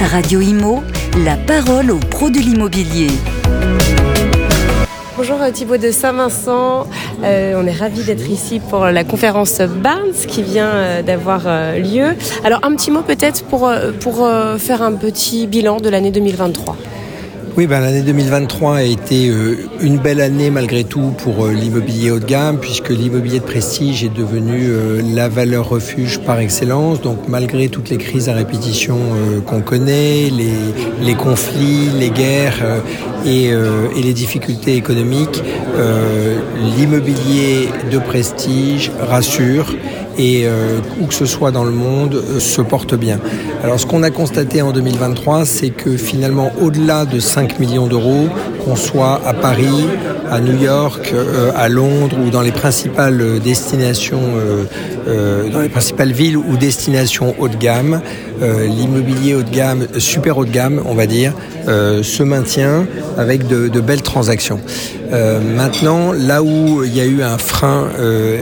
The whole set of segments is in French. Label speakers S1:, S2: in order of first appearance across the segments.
S1: Radio Imo, la parole aux pros de l'immobilier.
S2: Bonjour euh, Thibaut de Saint-Vincent, Euh, on est ravis d'être ici pour la conférence Barnes qui vient euh, d'avoir lieu. Alors un petit mot peut-être pour, faire un petit bilan de l'année 2023.
S3: Oui, ben, l'année 2023 a été euh, une belle année malgré tout pour euh, l'immobilier haut de gamme, puisque l'immobilier de prestige est devenu euh, la valeur refuge par excellence. Donc malgré toutes les crises à répétition qu'on connaît, les, conflits, les guerres et, les difficultés économiques, l'immobilier de prestige rassure et où que ce soit dans le monde se porte bien. Alors ce qu'on a constaté en 2023, c'est que finalement au-delà de 5 millions d'euros, qu'on soit à Paris, à New York, euh, à Londres ou dans les principales euh, destinations, euh, dans les principales villes ou destinations haut de gamme, euh, l'immobilier haut de gamme, super haut de gamme, on va dire, euh, se maintient avec de, belles transactions. Euh, maintenant, là où il y a eu un frein,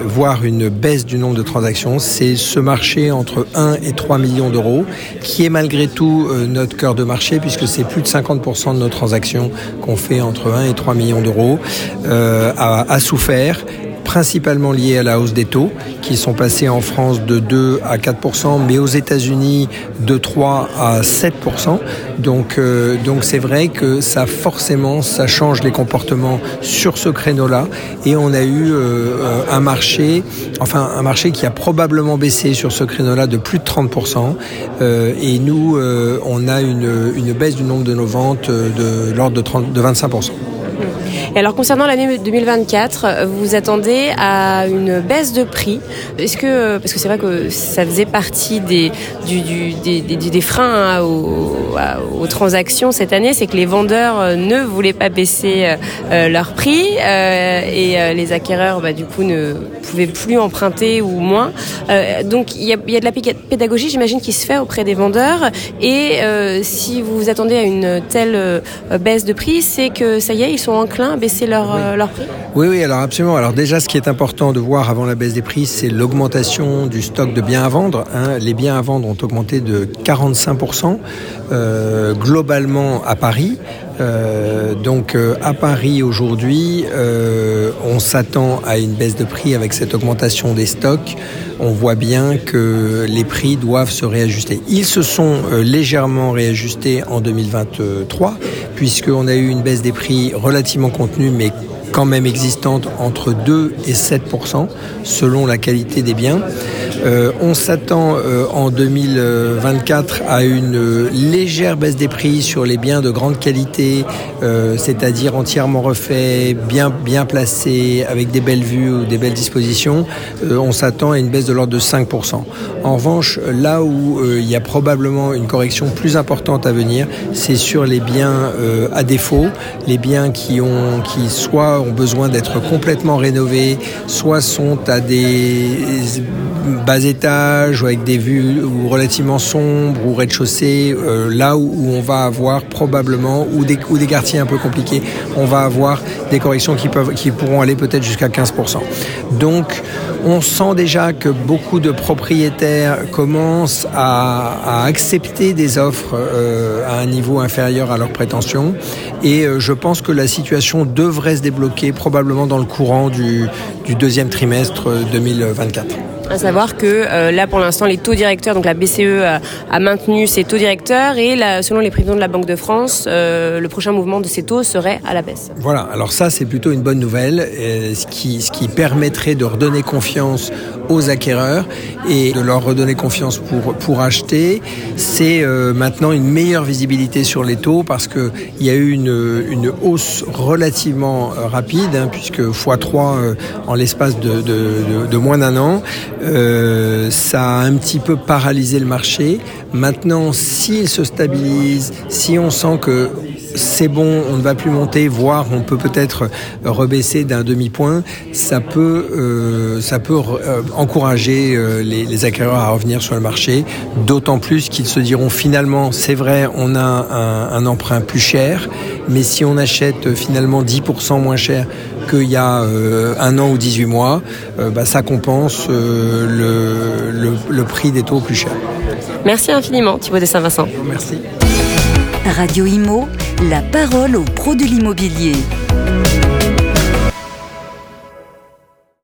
S3: voire une baisse du nombre de transactions, c'est ce marché entre 1 et 3 millions d'euros, qui est malgré tout notre cœur de marché, puisque c'est plus de 50% de nos transactions qu'on fait entre 1 et 3 millions d'euros, a souffert principalement lié à la hausse des taux qui sont passés en France de 2 à 4% mais aux États-Unis de 3 à 7 Donc euh, donc c'est vrai que ça forcément ça change les comportements sur ce créneau-là. Et on a eu euh, un marché enfin un marché qui a probablement baissé sur ce créneau-là de plus de 30% euh, et nous euh, on a une, une baisse du nombre de nos ventes de l'ordre de, 30 de 25
S2: Et alors concernant l'année 2024, euh, vous attendez à une baisse de prix. Est-ce que parce que c'est vrai que ça faisait partie des du, du- des, des- freins hein, aux, aux transactions cette année, c'est que les vendeurs euh, ne voulaient pas baisser euh, euh, leur prix euh, et euh, les acquéreurs bah, du coup ne pouvaient plus emprunter ou moins. Euh, donc il y a, y a de la pédagogie, j'imagine, qui se fait auprès des vendeurs. Et si vous vous attendez à une telle baisse de prix, c'est que ça y est, ils sont enclins baisser leur, euh, leur prix.
S3: Oui, oui, alors absolument. Alors déjà, ce qui est important de voir avant la baisse des prix, c'est l'augmentation du stock de biens à vendre. hein. Les biens à vendre ont augmenté de 45% euh, globalement à Paris. Euh, donc euh, à Paris aujourd'hui, euh, on s'attend à une baisse de prix avec cette augmentation des stocks. On voit bien que les prix doivent se réajuster. Ils se sont euh, légèrement réajustés en 2023, puisqu'on a eu une baisse des prix relativement contenue, mais quand même existante entre 2 et 7% selon la qualité des biens. Euh, on s'attend euh, en 2024 à une euh, légère baisse des prix sur les biens de grande qualité, c'est-à-dire entièrement refaits, bien, bien placés, avec des belles vues ou des belles dispositions. On s'attend à une baisse de l'ordre de 5% En revanche, là où il y a probablement une correction plus importante à venir, c'est sur les biens à défaut, les biens qui ont, qui soit ont besoin d'être complètement rénovés, soit sont à des bas étages ou avec des vues relativement sombres ou rez-de-chaussée, euh, là où, on va avoir probablement ou des, ou des quartiers un peu compliqués, on va avoir des corrections qui peuvent, qui pourront aller peut-être jusqu'à 15%. Donc, on sent déjà que beaucoup de propriétaires commencent à, à accepter des offres euh, à un niveau inférieur à leurs prétentions. Et euh, je pense que la situation devrait se débloquer probablement dans le courant du, du deuxième trimestre 2024.
S2: À savoir que euh, là, pour l'instant, les taux directeurs, donc la BCE a, a maintenu ses taux directeurs et la- selon les présidents de la Banque de France, euh, le prochain mouvement de ces taux serait à la baisse.
S3: Voilà, alors ça c'est plutôt une bonne nouvelle, euh, ce, qui, ce qui permettrait de redonner confiance aux acquéreurs et de leur redonner confiance pour, pour acheter. C'est euh, maintenant une meilleure visibilité sur les taux parce qu'il y a eu une, une hausse relativement euh, hein, puisque x3 euh, en l'espace de moins d'un an. Euh, ça a un petit peu paralysé le marché. Maintenant, s'il se stabilise, si on sent que c'est bon, on ne va plus monter, voire on peut peut-être rebaisser d'un demi-point, ça peut, euh, ça peut euh, encourager euh, les, les, acquéreurs à revenir sur le marché, d'autant plus qu'ils se diront finalement, c'est vrai, on a un, un, emprunt plus cher, mais si on achète finalement 10% moins cher qu'il y a euh, un an ou 18 mois, euh, bah, ça compense euh, le, le, le, prix des taux plus chers.
S2: Merci infiniment Thibaut de Saint-Vincent.
S3: Merci.
S1: Radio Imo, la parole aux pros de l'immobilier.